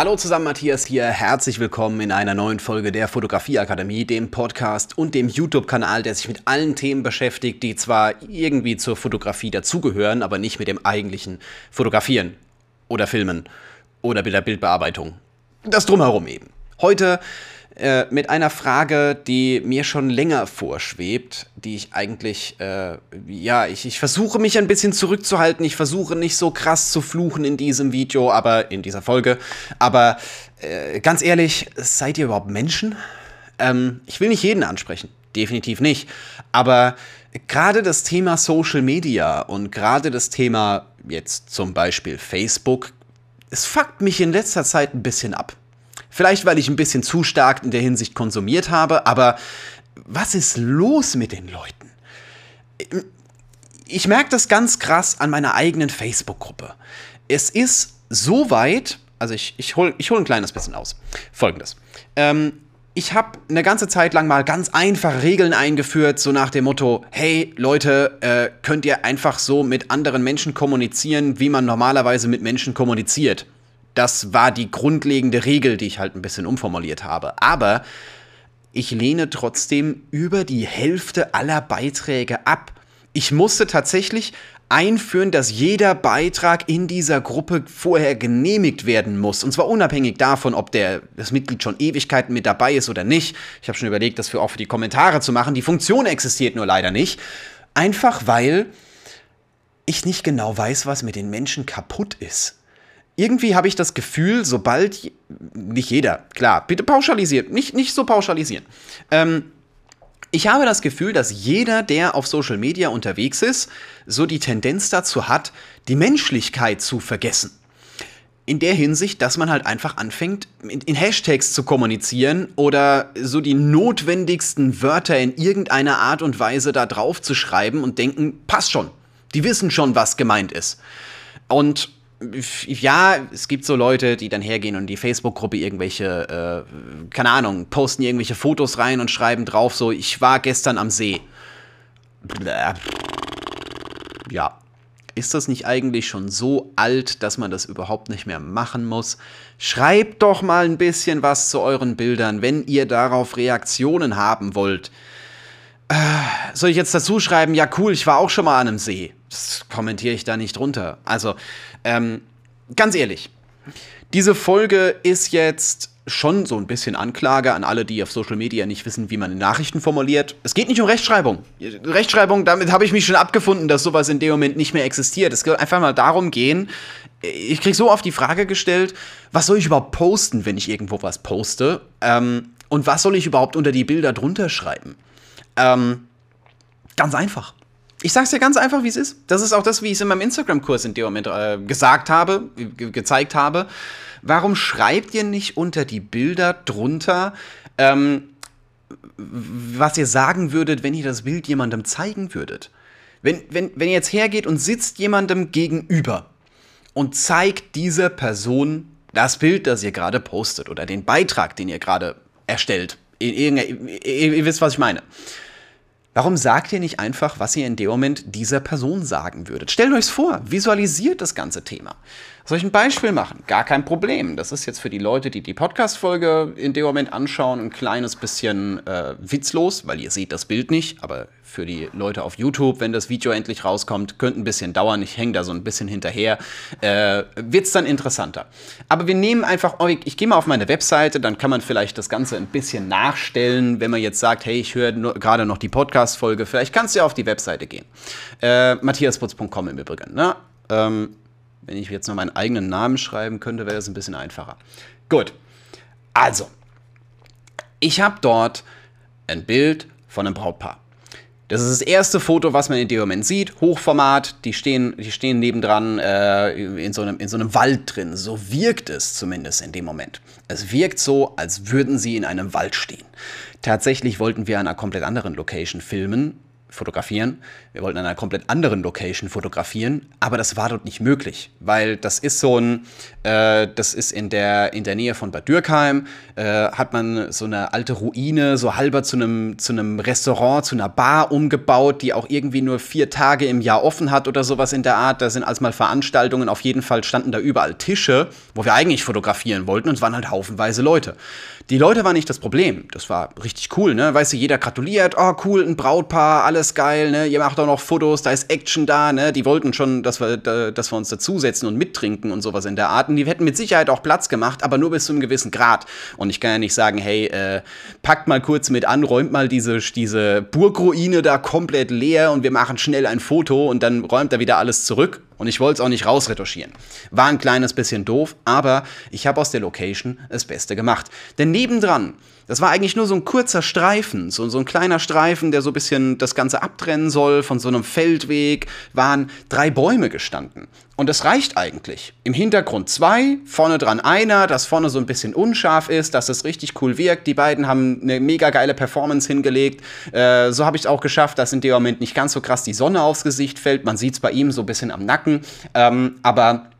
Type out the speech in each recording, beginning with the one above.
Hallo zusammen, Matthias hier. Herzlich willkommen in einer neuen Folge der Fotografieakademie, dem Podcast und dem YouTube-Kanal, der sich mit allen Themen beschäftigt, die zwar irgendwie zur Fotografie dazugehören, aber nicht mit dem eigentlichen Fotografieren oder Filmen oder mit der Bildbearbeitung. Das drumherum eben. Heute äh, mit einer Frage, die mir schon länger vorschwebt, die ich eigentlich, äh, ja, ich, ich versuche mich ein bisschen zurückzuhalten. Ich versuche nicht so krass zu fluchen in diesem Video, aber in dieser Folge. Aber äh, ganz ehrlich, seid ihr überhaupt Menschen? Ähm, ich will nicht jeden ansprechen, definitiv nicht. Aber gerade das Thema Social Media und gerade das Thema jetzt zum Beispiel Facebook, es fuckt mich in letzter Zeit ein bisschen ab. Vielleicht, weil ich ein bisschen zu stark in der Hinsicht konsumiert habe, aber was ist los mit den Leuten? Ich merke das ganz krass an meiner eigenen Facebook-Gruppe. Es ist so weit, also ich, ich hole ich hol ein kleines bisschen aus. Folgendes. Ähm, ich habe eine ganze Zeit lang mal ganz einfache Regeln eingeführt, so nach dem Motto, hey Leute, äh, könnt ihr einfach so mit anderen Menschen kommunizieren, wie man normalerweise mit Menschen kommuniziert. Das war die grundlegende Regel, die ich halt ein bisschen umformuliert habe. Aber ich lehne trotzdem über die Hälfte aller Beiträge ab. Ich musste tatsächlich einführen, dass jeder Beitrag in dieser Gruppe vorher genehmigt werden muss. Und zwar unabhängig davon, ob der, das Mitglied schon Ewigkeiten mit dabei ist oder nicht. Ich habe schon überlegt, das für auch für die Kommentare zu machen. Die Funktion existiert nur leider nicht. Einfach weil ich nicht genau weiß, was mit den Menschen kaputt ist irgendwie habe ich das Gefühl, sobald, nicht jeder, klar, bitte pauschalisiert, nicht, nicht so pauschalisieren. Ähm, ich habe das Gefühl, dass jeder, der auf Social Media unterwegs ist, so die Tendenz dazu hat, die Menschlichkeit zu vergessen. In der Hinsicht, dass man halt einfach anfängt, in, Hashtags zu kommunizieren oder so die notwendigsten Wörter in irgendeiner Art und Weise da drauf zu schreiben und denken, passt schon. Die wissen schon, was gemeint ist. Und ja, es gibt so Leute, die dann hergehen und die Facebook-Gruppe irgendwelche, äh, keine Ahnung, posten irgendwelche Fotos rein und schreiben drauf so, ich war gestern am See. Ja. Ist das nicht eigentlich schon so alt, dass man das überhaupt nicht mehr machen muss? Schreibt doch mal ein bisschen was zu euren Bildern, wenn ihr darauf Reaktionen haben wollt. Äh, soll ich jetzt dazu schreiben, ja cool, ich war auch schon mal an einem See? Das kommentiere ich da nicht drunter. Also, ähm, ganz ehrlich, diese Folge ist jetzt schon so ein bisschen Anklage an alle, die auf Social Media nicht wissen, wie man Nachrichten formuliert. Es geht nicht um Rechtschreibung. Rechtschreibung, damit habe ich mich schon abgefunden, dass sowas in dem Moment nicht mehr existiert. Es wird einfach mal darum gehen, ich kriege so oft die Frage gestellt, was soll ich überhaupt posten, wenn ich irgendwo was poste? Ähm, und was soll ich überhaupt unter die Bilder drunter schreiben? Ähm, ganz einfach. Ich sag's dir ganz einfach, wie es ist. Das ist auch das, wie ich es in meinem Instagram-Kurs in dem Moment äh, gesagt habe, ge gezeigt habe. Warum schreibt ihr nicht unter die Bilder drunter, ähm, was ihr sagen würdet, wenn ihr das Bild jemandem zeigen würdet? Wenn, wenn, wenn ihr jetzt hergeht und sitzt jemandem gegenüber und zeigt dieser Person das Bild, das ihr gerade postet oder den Beitrag, den ihr gerade erstellt. Ihr, ihr, ihr, ihr wisst, was ich meine. Warum sagt ihr nicht einfach, was ihr in dem Moment dieser Person sagen würdet? Stellt euch vor, visualisiert das ganze Thema. Soll ich ein Beispiel machen? Gar kein Problem. Das ist jetzt für die Leute, die die Podcast-Folge in dem Moment anschauen, ein kleines bisschen äh, witzlos, weil ihr seht das Bild nicht. Aber für die Leute auf YouTube, wenn das Video endlich rauskommt, könnte ein bisschen dauern. Ich hänge da so ein bisschen hinterher. Äh, Wird es dann interessanter. Aber wir nehmen einfach, oh, ich gehe mal auf meine Webseite, dann kann man vielleicht das Ganze ein bisschen nachstellen, wenn man jetzt sagt, hey, ich höre gerade noch die Podcast-Folge. Vielleicht kannst du ja auf die Webseite gehen. Äh, matthiasputz.com im Übrigen. Ne? Ähm, wenn ich jetzt noch meinen eigenen Namen schreiben könnte, wäre das ein bisschen einfacher. Gut. Also, ich habe dort ein Bild von einem Brautpaar. Das ist das erste Foto, was man in dem Moment sieht. Hochformat, die stehen, die stehen nebendran äh, in, so einem, in so einem Wald drin. So wirkt es zumindest in dem Moment. Es wirkt so, als würden sie in einem Wald stehen. Tatsächlich wollten wir an einer komplett anderen Location filmen, fotografieren. Wir wollten an einer komplett anderen Location fotografieren, aber das war dort nicht möglich, weil das ist so ein, äh, das ist in der, in der Nähe von Bad Dürkheim, äh, hat man so eine alte Ruine, so halber zu einem, zu einem Restaurant, zu einer Bar umgebaut, die auch irgendwie nur vier Tage im Jahr offen hat oder sowas in der Art. Da sind als mal Veranstaltungen, auf jeden Fall standen da überall Tische, wo wir eigentlich fotografieren wollten und es waren halt haufenweise Leute. Die Leute waren nicht das Problem. Das war richtig cool, ne? Weißt du, jeder gratuliert, oh cool, ein Brautpaar, alles geil, ne? Ihr macht auch noch Fotos, da ist Action da, ne? Die wollten schon, dass wir, dass wir uns dazusetzen und mittrinken und sowas in der Art. Und die hätten mit Sicherheit auch Platz gemacht, aber nur bis zu einem gewissen Grad. Und ich kann ja nicht sagen, hey, äh, packt mal kurz mit an, räumt mal diese, diese Burgruine da komplett leer und wir machen schnell ein Foto und dann räumt er wieder alles zurück. Und ich wollte es auch nicht rausretuschieren. War ein kleines bisschen doof, aber ich habe aus der Location das Beste gemacht. Denn nebendran, das war eigentlich nur so ein kurzer Streifen, so, so ein kleiner Streifen, der so ein bisschen das Ganze abtrennen soll von so einem Feldweg, waren drei Bäume gestanden. Und das reicht eigentlich. Im Hintergrund zwei, vorne dran einer, das vorne so ein bisschen unscharf ist, dass es richtig cool wirkt. Die beiden haben eine mega geile Performance hingelegt. Äh, so habe ich es auch geschafft, dass in dem Moment nicht ganz so krass die Sonne aufs Gesicht fällt. Man sieht es bei ihm so ein bisschen am Nacken. Ähm, aber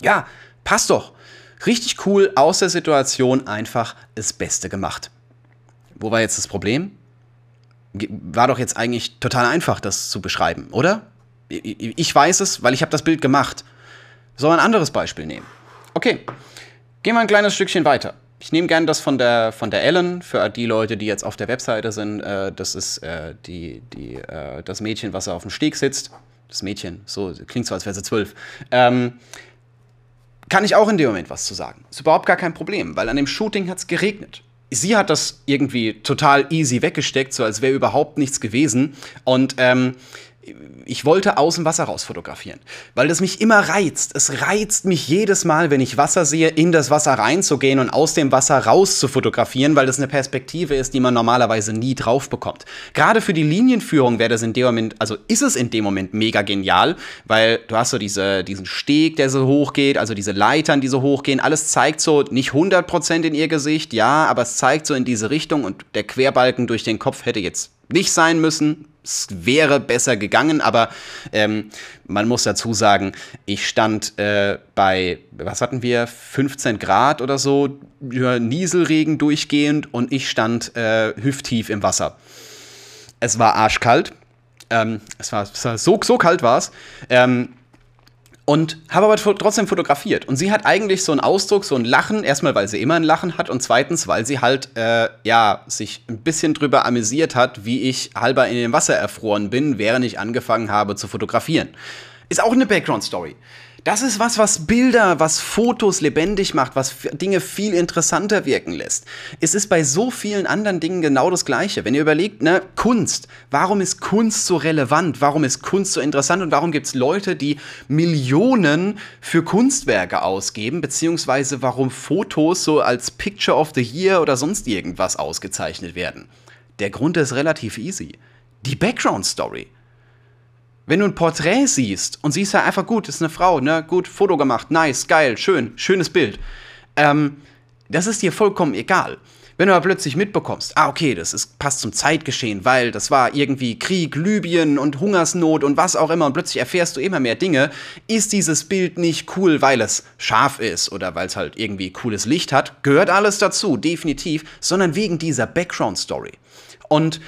ja, passt doch. Richtig cool aus der Situation einfach das Beste gemacht. Wo war jetzt das Problem? War doch jetzt eigentlich total einfach, das zu beschreiben, oder? Ich weiß es, weil ich habe das Bild gemacht. Soll ein anderes Beispiel nehmen? Okay, gehen wir ein kleines Stückchen weiter. Ich nehme gerne das von der, von der Ellen, für die Leute, die jetzt auf der Webseite sind. Äh, das ist äh, die, die, äh, das Mädchen, was auf dem Steg sitzt. Das Mädchen, so klingt so, als wäre sie zwölf. Ähm, kann ich auch in dem Moment was zu sagen. Ist überhaupt gar kein Problem, weil an dem Shooting hat es geregnet. Sie hat das irgendwie total easy weggesteckt, so als wäre überhaupt nichts gewesen. Und ähm, ich wollte aus dem Wasser raus fotografieren, weil das mich immer reizt. Es reizt mich jedes Mal, wenn ich Wasser sehe, in das Wasser reinzugehen und aus dem Wasser raus zu fotografieren, weil das eine Perspektive ist, die man normalerweise nie drauf bekommt. Gerade für die Linienführung wäre das in dem Moment, also ist es in dem Moment mega genial, weil du hast so diese, diesen Steg, der so hochgeht, also diese Leitern, die so hochgehen, alles zeigt so nicht 100% in ihr Gesicht, ja, aber es zeigt so in diese Richtung und der Querbalken durch den Kopf hätte jetzt nicht sein müssen, es wäre besser gegangen, aber ähm, man muss dazu sagen, ich stand äh, bei, was hatten wir, 15 Grad oder so, ja, Nieselregen durchgehend und ich stand äh, hüfttief im Wasser. Es war arschkalt. Ähm, es war so, so kalt war es. Ähm, und habe aber trotzdem fotografiert. Und sie hat eigentlich so einen Ausdruck, so ein Lachen, erstmal, weil sie immer ein Lachen hat und zweitens, weil sie halt, äh, ja, sich ein bisschen drüber amüsiert hat, wie ich halber in dem Wasser erfroren bin, während ich angefangen habe zu fotografieren. Ist auch eine Background-Story. Das ist was, was Bilder, was Fotos lebendig macht, was Dinge viel interessanter wirken lässt. Es ist bei so vielen anderen Dingen genau das Gleiche. Wenn ihr überlegt, ne, Kunst, warum ist Kunst so relevant? Warum ist Kunst so interessant? Und warum gibt es Leute, die Millionen für Kunstwerke ausgeben? Beziehungsweise warum Fotos so als Picture of the Year oder sonst irgendwas ausgezeichnet werden? Der Grund ist relativ easy. Die Background Story. Wenn du ein Porträt siehst und siehst ja einfach gut, ist eine Frau, ne, gut, Foto gemacht, nice, geil, schön, schönes Bild. Ähm, das ist dir vollkommen egal. Wenn du aber plötzlich mitbekommst, ah, okay, das ist, passt zum Zeitgeschehen, weil das war irgendwie Krieg, Libyen und Hungersnot und was auch immer und plötzlich erfährst du immer mehr Dinge, ist dieses Bild nicht cool, weil es scharf ist oder weil es halt irgendwie cooles Licht hat, gehört alles dazu, definitiv, sondern wegen dieser Background-Story. Und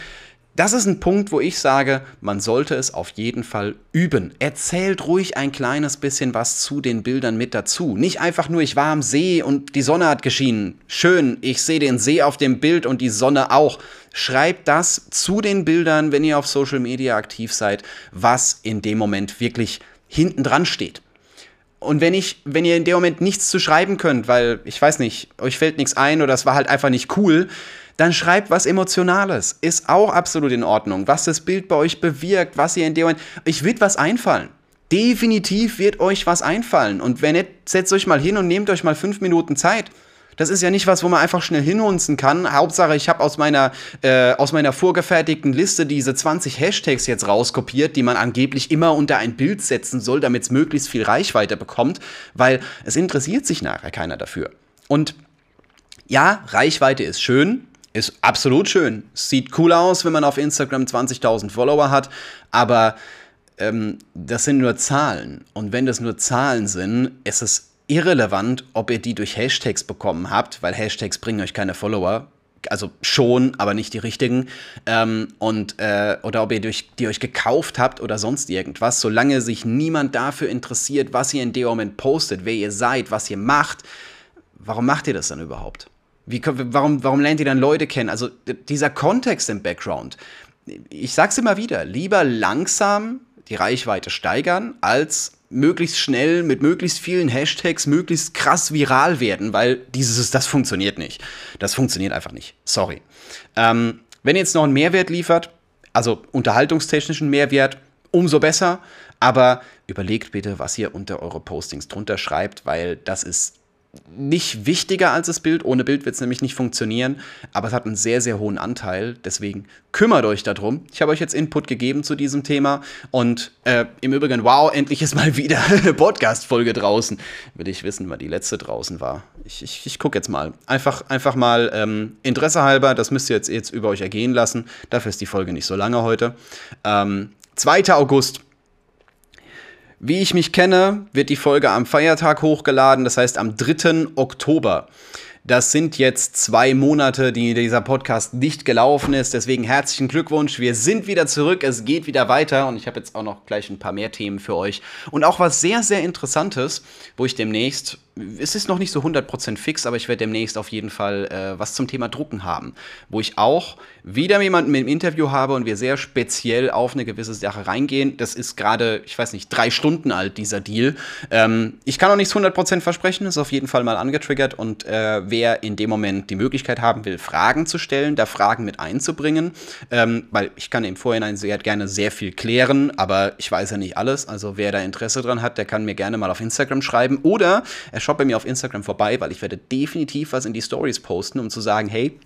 das ist ein Punkt, wo ich sage, man sollte es auf jeden Fall üben. Erzählt ruhig ein kleines bisschen was zu den Bildern mit dazu. Nicht einfach nur, ich war am See und die Sonne hat geschienen. Schön, ich sehe den See auf dem Bild und die Sonne auch. Schreibt das zu den Bildern, wenn ihr auf Social Media aktiv seid, was in dem Moment wirklich hinten dran steht. Und wenn ich, wenn ihr in dem Moment nichts zu schreiben könnt, weil ich weiß nicht, euch fällt nichts ein oder es war halt einfach nicht cool, dann schreibt was Emotionales. Ist auch absolut in Ordnung. Was das Bild bei euch bewirkt, was ihr in dem. Ich wird was einfallen. Definitiv wird euch was einfallen. Und wenn nicht, setzt euch mal hin und nehmt euch mal fünf Minuten Zeit. Das ist ja nicht was, wo man einfach schnell hinhunzen kann. Hauptsache, ich habe aus meiner äh, aus meiner vorgefertigten Liste diese 20 Hashtags jetzt rauskopiert, die man angeblich immer unter ein Bild setzen soll, damit es möglichst viel Reichweite bekommt, weil es interessiert sich nachher keiner dafür. Und ja, Reichweite ist schön, ist absolut schön. Sieht cool aus, wenn man auf Instagram 20.000 Follower hat, aber ähm, das sind nur Zahlen. Und wenn das nur Zahlen sind, ist es irrelevant, ob ihr die durch Hashtags bekommen habt, weil Hashtags bringen euch keine Follower. Also schon, aber nicht die richtigen. Ähm, und, äh, oder ob ihr durch, die euch gekauft habt oder sonst irgendwas. Solange sich niemand dafür interessiert, was ihr in dem Moment postet, wer ihr seid, was ihr macht, warum macht ihr das dann überhaupt? Wie, warum, warum lernt ihr dann Leute kennen? Also dieser Kontext im Background. Ich sag's immer wieder, lieber langsam die Reichweite steigern, als möglichst schnell mit möglichst vielen Hashtags möglichst krass viral werden, weil dieses, das funktioniert nicht. Das funktioniert einfach nicht. Sorry. Ähm, wenn ihr jetzt noch einen Mehrwert liefert, also unterhaltungstechnischen Mehrwert, umso besser. Aber überlegt bitte, was ihr unter eure Postings drunter schreibt, weil das ist nicht wichtiger als das Bild. Ohne Bild wird es nämlich nicht funktionieren, aber es hat einen sehr, sehr hohen Anteil. Deswegen kümmert euch darum. Ich habe euch jetzt Input gegeben zu diesem Thema und äh, im Übrigen, wow, endlich ist mal wieder eine Podcast-Folge draußen. Will ich wissen, wann die letzte draußen war. Ich, ich, ich gucke jetzt mal. Einfach, einfach mal ähm, Interesse halber, das müsst ihr jetzt, jetzt über euch ergehen lassen. Dafür ist die Folge nicht so lange heute. Ähm, 2. August wie ich mich kenne, wird die Folge am Feiertag hochgeladen, das heißt am 3. Oktober. Das sind jetzt zwei Monate, die dieser Podcast nicht gelaufen ist. Deswegen herzlichen Glückwunsch. Wir sind wieder zurück. Es geht wieder weiter. Und ich habe jetzt auch noch gleich ein paar mehr Themen für euch. Und auch was sehr, sehr Interessantes, wo ich demnächst es ist noch nicht so 100% fix, aber ich werde demnächst auf jeden Fall äh, was zum Thema Drucken haben, wo ich auch wieder jemanden im Interview habe und wir sehr speziell auf eine gewisse Sache reingehen. Das ist gerade, ich weiß nicht, drei Stunden alt, dieser Deal. Ähm, ich kann auch nichts 100% versprechen, ist auf jeden Fall mal angetriggert und äh, wer in dem Moment die Möglichkeit haben will, Fragen zu stellen, da Fragen mit einzubringen, ähm, weil ich kann im Vorhinein sehr gerne sehr viel klären, aber ich weiß ja nicht alles, also wer da Interesse dran hat, der kann mir gerne mal auf Instagram schreiben oder er schaut bei mir auf Instagram vorbei, weil ich werde definitiv was in die Stories posten, um zu sagen, hey,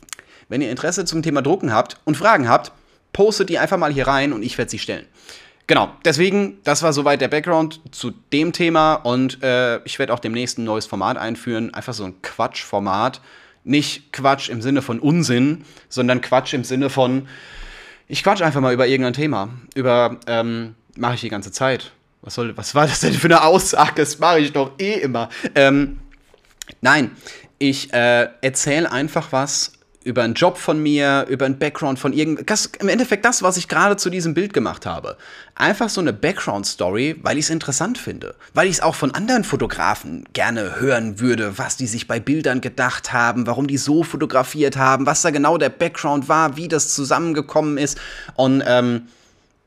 wenn ihr Interesse zum Thema Drucken habt und Fragen habt, postet die einfach mal hier rein und ich werde sie stellen. Genau, deswegen, das war soweit der Background zu dem Thema und äh, ich werde auch demnächst ein neues Format einführen, einfach so ein Quatschformat. Nicht Quatsch im Sinne von Unsinn, sondern Quatsch im Sinne von, ich quatsch einfach mal über irgendein Thema. Über, ähm, mache ich die ganze Zeit. Was, soll, was war das denn für eine Aussage? Das mache ich doch eh immer. Ähm, nein, ich äh, erzähle einfach was über einen Job von mir, über einen Background von irgendwas. Im Endeffekt das, was ich gerade zu diesem Bild gemacht habe. Einfach so eine Background-Story, weil ich es interessant finde. Weil ich es auch von anderen Fotografen gerne hören würde, was die sich bei Bildern gedacht haben, warum die so fotografiert haben, was da genau der Background war, wie das zusammengekommen ist. Und ähm,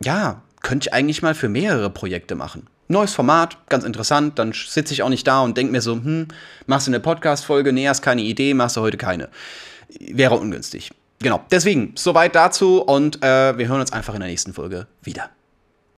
ja, könnte ich eigentlich mal für mehrere Projekte machen. Neues Format, ganz interessant, dann sitze ich auch nicht da und denke mir so, hm, machst du eine Podcast-Folge, nee, hast keine Idee, machst du heute keine. Wäre ungünstig. Genau, deswegen, soweit dazu und äh, wir hören uns einfach in der nächsten Folge wieder.